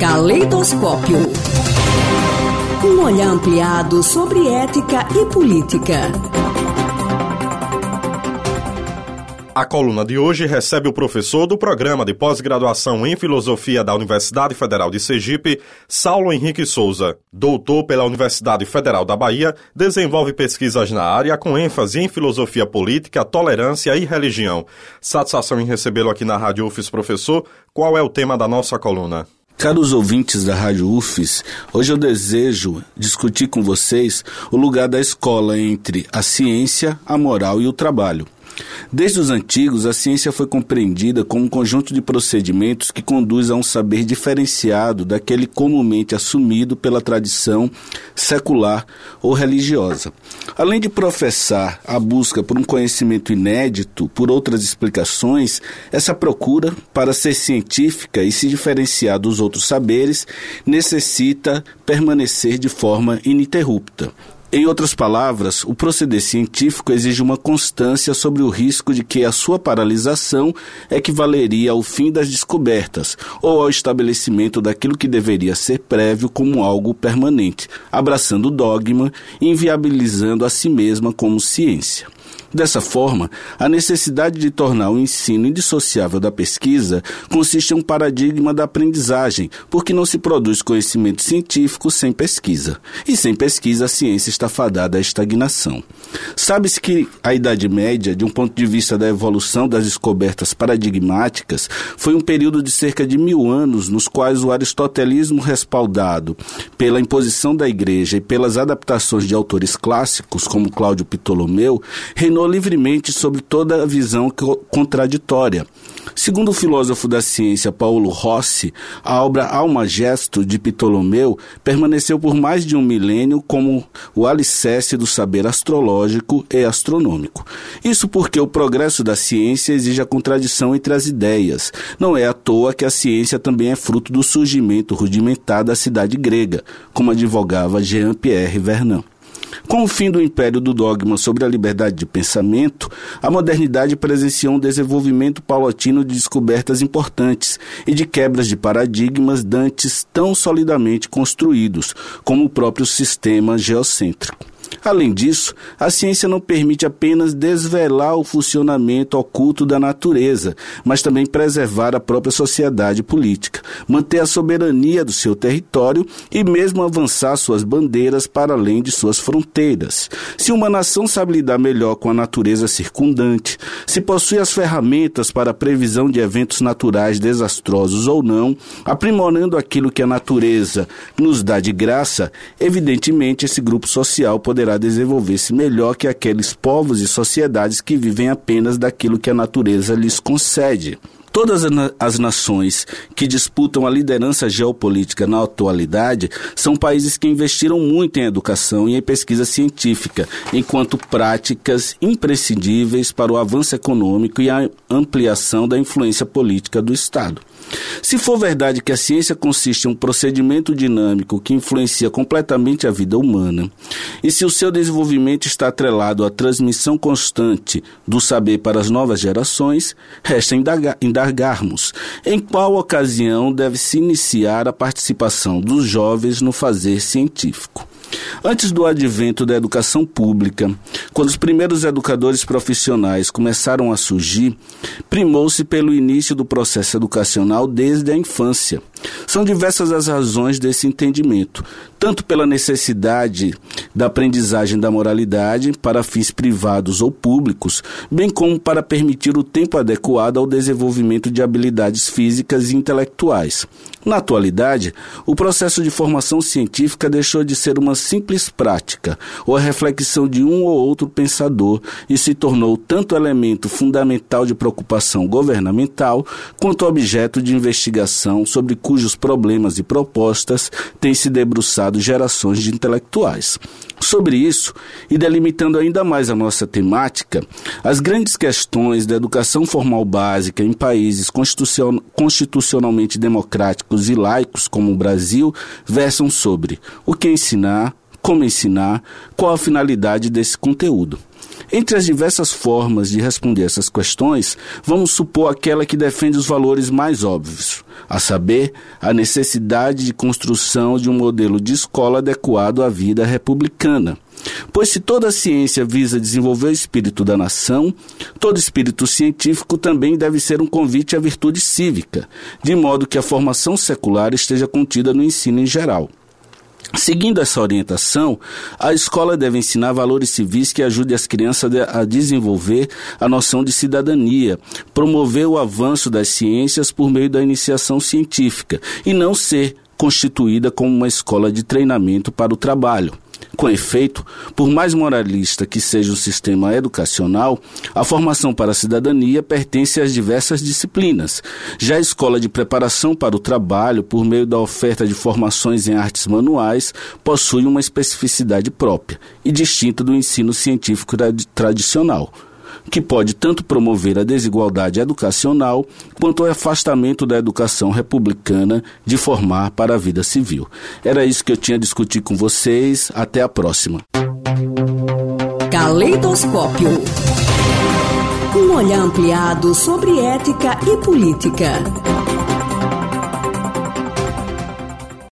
Caleidoscópio. Um olhar ampliado sobre ética e política. A coluna de hoje recebe o professor do programa de pós-graduação em filosofia da Universidade Federal de Sergipe, Saulo Henrique Souza. Doutor pela Universidade Federal da Bahia, desenvolve pesquisas na área com ênfase em filosofia política, tolerância e religião. Satisfação em recebê-lo aqui na Rádio UFES, professor. Qual é o tema da nossa coluna? Caros ouvintes da Rádio UFES, hoje eu desejo discutir com vocês o lugar da escola entre a ciência, a moral e o trabalho. Desde os antigos, a ciência foi compreendida como um conjunto de procedimentos que conduz a um saber diferenciado daquele comumente assumido pela tradição secular ou religiosa. Além de professar a busca por um conhecimento inédito, por outras explicações, essa procura, para ser científica e se diferenciar dos outros saberes, necessita permanecer de forma ininterrupta. Em outras palavras, o proceder científico exige uma constância sobre o risco de que a sua paralisação equivaleria ao fim das descobertas ou ao estabelecimento daquilo que deveria ser prévio como algo permanente, abraçando o dogma e inviabilizando a si mesma como ciência. Dessa forma, a necessidade de tornar o ensino indissociável da pesquisa consiste em um paradigma da aprendizagem, porque não se produz conhecimento científico sem pesquisa. E sem pesquisa, a ciência está fadada à estagnação. Sabe-se que a Idade Média, de um ponto de vista da evolução das descobertas paradigmáticas, foi um período de cerca de mil anos nos quais o aristotelismo respaldado pela imposição da Igreja e pelas adaptações de autores clássicos, como Cláudio Ptolomeu, reinou opinou livremente sobre toda a visão contraditória. Segundo o filósofo da ciência Paulo Rossi, a obra Alma Gesto de Ptolomeu permaneceu por mais de um milênio como o alicerce do saber astrológico e astronômico. Isso porque o progresso da ciência exige a contradição entre as ideias. Não é à toa que a ciência também é fruto do surgimento rudimentar da cidade grega, como advogava Jean-Pierre Vernant. Com o fim do império do dogma sobre a liberdade de pensamento, a modernidade presenciou um desenvolvimento paulatino de descobertas importantes e de quebras de paradigmas dantes tão solidamente construídos, como o próprio sistema geocêntrico. Além disso, a ciência não permite apenas desvelar o funcionamento oculto da natureza, mas também preservar a própria sociedade política, manter a soberania do seu território e mesmo avançar suas bandeiras para além de suas fronteiras. Se uma nação sabe lidar melhor com a natureza circundante, se possui as ferramentas para a previsão de eventos naturais desastrosos ou não, aprimorando aquilo que a natureza nos dá de graça, evidentemente esse grupo social poderá desenvolver-se melhor que aqueles povos e sociedades que vivem apenas daquilo que a natureza lhes concede. Todas as nações que disputam a liderança geopolítica na atualidade são países que investiram muito em educação e em pesquisa científica, enquanto práticas imprescindíveis para o avanço econômico e a ampliação da influência política do Estado. Se for verdade que a ciência consiste em um procedimento dinâmico que influencia completamente a vida humana, e se o seu desenvolvimento está atrelado à transmissão constante do saber para as novas gerações, resta em qual ocasião deve se iniciar a participação dos jovens no fazer científico. Antes do advento da educação pública, quando os primeiros educadores profissionais começaram a surgir, primou-se pelo início do processo educacional desde a infância. São diversas as razões desse entendimento, tanto pela necessidade da aprendizagem da moralidade para fins privados ou públicos, bem como para permitir o tempo adequado ao desenvolvimento de habilidades físicas e intelectuais. Na atualidade, o processo de formação científica deixou de ser uma simples prática ou a reflexão de um ou outro pensador e se tornou tanto elemento fundamental de preocupação governamental quanto objeto de investigação sobre cujos problemas e propostas têm se debruçado gerações de intelectuais. Sobre isso, e delimitando ainda mais a nossa temática, as grandes questões da educação formal básica em países constitucionalmente democráticos e laicos como o Brasil versam sobre o que ensinar, como ensinar, qual a finalidade desse conteúdo. Entre as diversas formas de responder essas questões, vamos supor aquela que defende os valores mais óbvios, a saber, a necessidade de construção de um modelo de escola adequado à vida republicana. Pois se toda ciência visa desenvolver o espírito da nação, todo espírito científico também deve ser um convite à virtude cívica, de modo que a formação secular esteja contida no ensino em geral. Seguindo essa orientação, a escola deve ensinar valores civis que ajudem as crianças a desenvolver a noção de cidadania, promover o avanço das ciências por meio da iniciação científica e não ser constituída como uma escola de treinamento para o trabalho. Com efeito, por mais moralista que seja o sistema educacional, a formação para a cidadania pertence às diversas disciplinas. Já a escola de preparação para o trabalho, por meio da oferta de formações em artes manuais, possui uma especificidade própria e distinta do ensino científico tradicional que pode tanto promover a desigualdade educacional quanto o afastamento da educação republicana de formar para a vida civil. Era isso que eu tinha a discutir com vocês. Até a próxima. Caleidoscópio. Um olhar ampliado sobre ética e política.